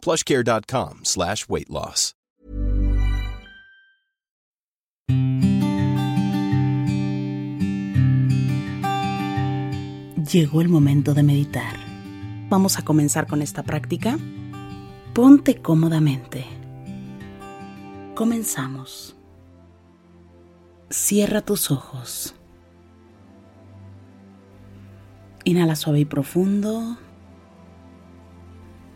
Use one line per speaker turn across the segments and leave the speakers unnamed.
plushcare.com slash weight loss.
Llegó el momento de meditar. Vamos a comenzar con esta práctica. Ponte cómodamente. Comenzamos. Cierra tus ojos. Inhala suave y profundo.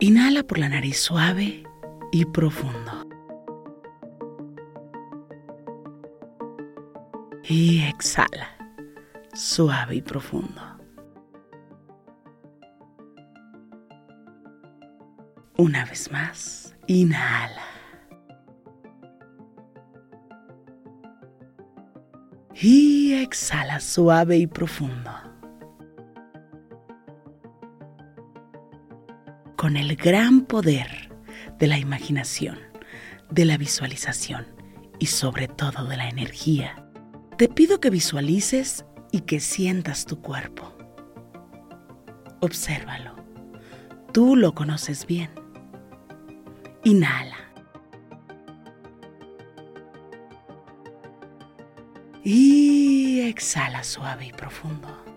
Inhala por la nariz suave y profundo. Y exhala, suave y profundo. Una vez más, inhala. Y exhala suave y profundo. Con el gran poder de la imaginación, de la visualización y sobre todo de la energía, te pido que visualices y que sientas tu cuerpo. Obsérvalo. Tú lo conoces bien. Inhala. Y exhala suave y profundo.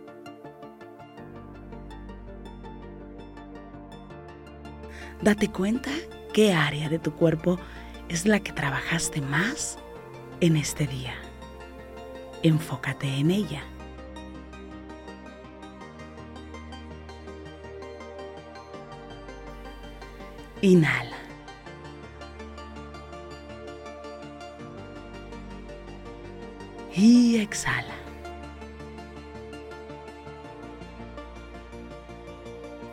Date cuenta qué área de tu cuerpo es la que trabajaste más en este día. Enfócate en ella. Inhala. Y exhala.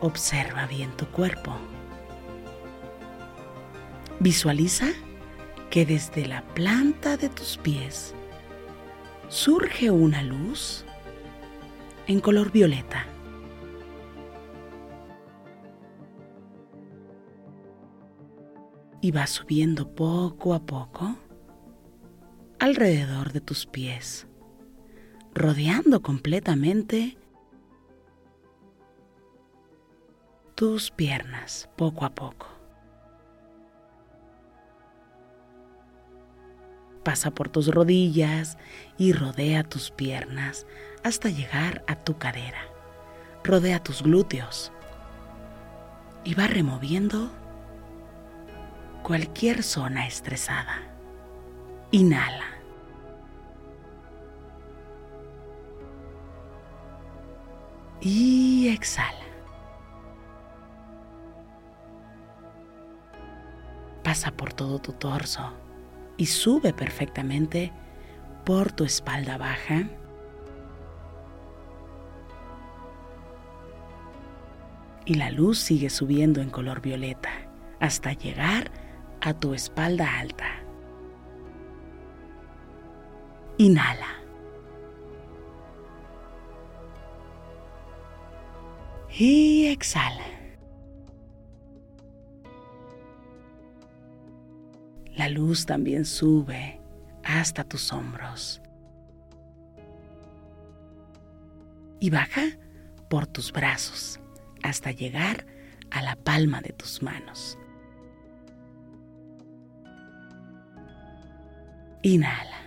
Observa bien tu cuerpo. Visualiza que desde la planta de tus pies surge una luz en color violeta. Y va subiendo poco a poco alrededor de tus pies, rodeando completamente tus piernas poco a poco. Pasa por tus rodillas y rodea tus piernas hasta llegar a tu cadera. Rodea tus glúteos y va removiendo cualquier zona estresada. Inhala. Y exhala. Pasa por todo tu torso y sube perfectamente por tu espalda baja. Y la luz sigue subiendo en color violeta hasta llegar a tu espalda alta. Inhala. Y exhala. La luz también sube hasta tus hombros. Y baja por tus brazos hasta llegar a la palma de tus manos. Inhala.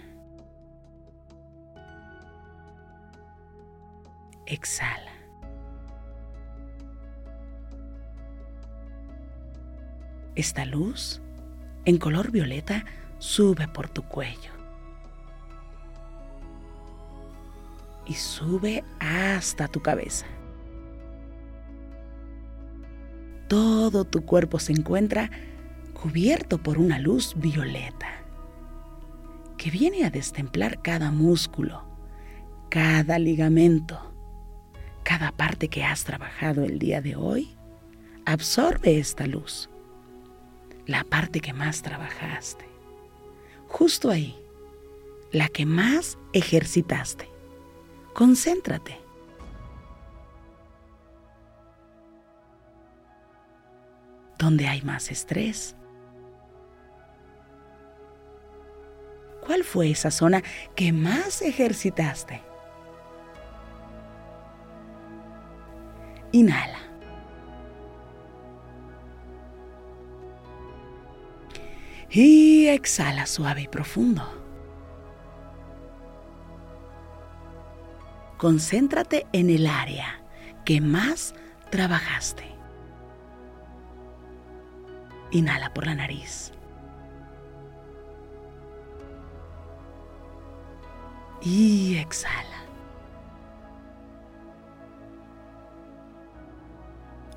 Exhala. Esta luz, en color violeta, sube por tu cuello. Y sube hasta tu cabeza. Todo tu cuerpo se encuentra cubierto por una luz violeta que viene a destemplar cada músculo, cada ligamento, cada parte que has trabajado el día de hoy. Absorbe esta luz, la parte que más trabajaste justo ahí, la que más ejercitaste. Concéntrate. ¿Dónde hay más estrés? ¿Cuál fue esa zona que más ejercitaste? Inhala. Y exhala suave y profundo. Concéntrate en el área que más trabajaste. Inhala por la nariz. Y exhala.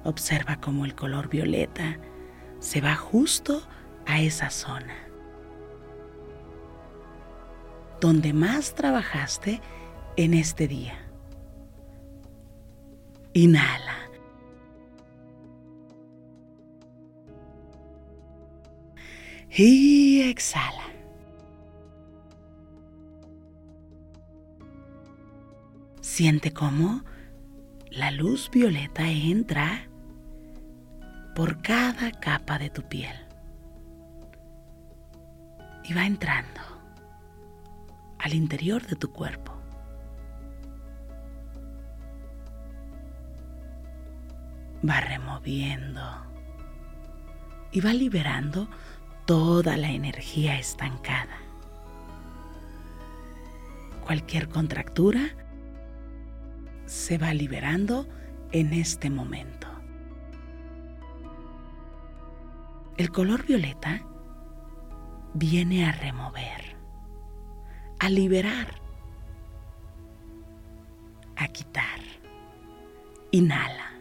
Observa cómo el color violeta se va justo a esa zona. Donde más trabajaste en este día. Inhala. Y exhala. Siente cómo la luz violeta entra por cada capa de tu piel y va entrando al interior de tu cuerpo. Va removiendo y va liberando toda la energía estancada. Cualquier contractura se va liberando en este momento. El color violeta viene a remover, a liberar, a quitar. Inhala.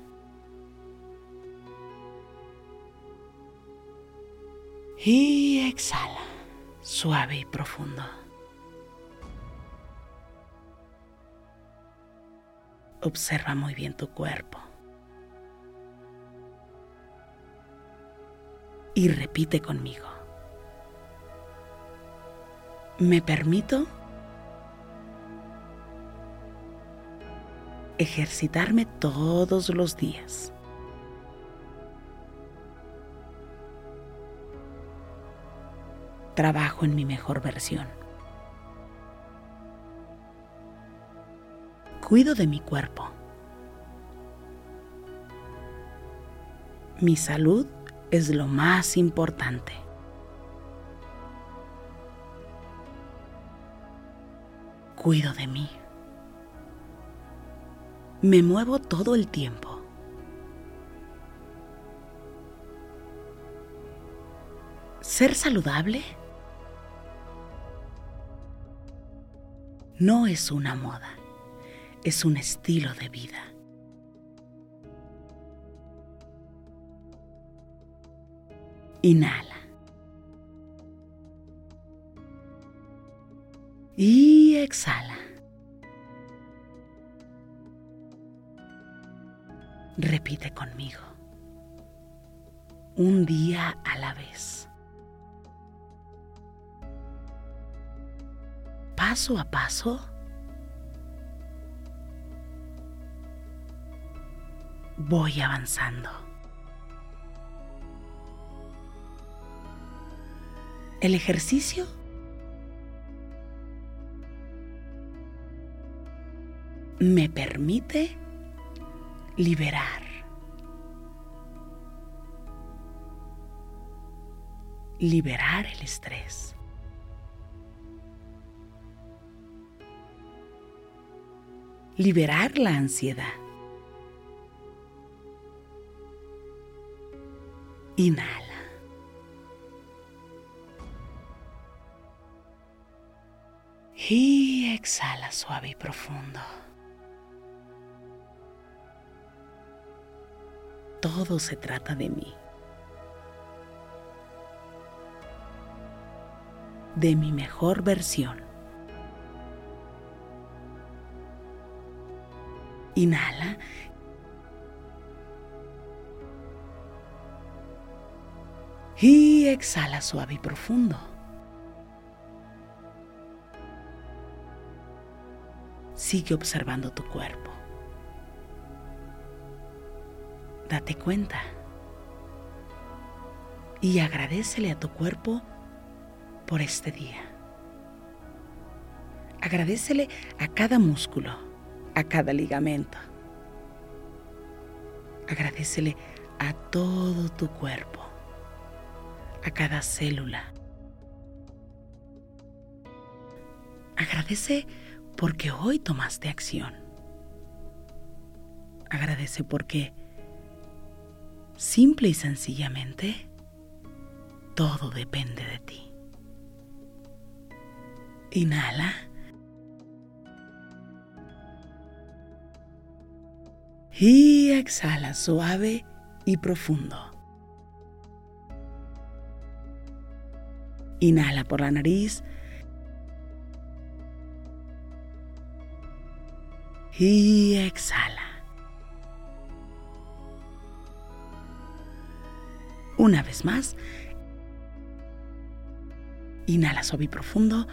Y exhala, suave y profundo. Observa muy bien tu cuerpo. Y repite conmigo. ¿Me permito ejercitarme todos los días? Trabajo en mi mejor versión. Cuido de mi cuerpo. Mi salud es lo más importante. Cuido de mí. Me muevo todo el tiempo. Ser saludable no es una moda, es un estilo de vida. Inhala. Y exhala. Repite conmigo. Un día a la vez. Paso a paso. Voy avanzando. El ejercicio me permite liberar. Liberar el estrés. Liberar la ansiedad. Inhala. Y exhala suave y profundo. Todo se trata de mí. De mi mejor versión. Inhala. Y exhala suave y profundo. Sigue observando tu cuerpo. Date cuenta y agradecele a tu cuerpo por este día. Agradecele a cada músculo, a cada ligamento. Agradecele a todo tu cuerpo, a cada célula. Agradece porque hoy tomaste acción. Agradece porque Simple y sencillamente, todo depende de ti. Inhala. Y exhala suave y profundo. Inhala por la nariz. Y exhala. Una vez más. Inhala suave y profundo.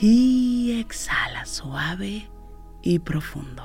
Y exhala suave y profundo.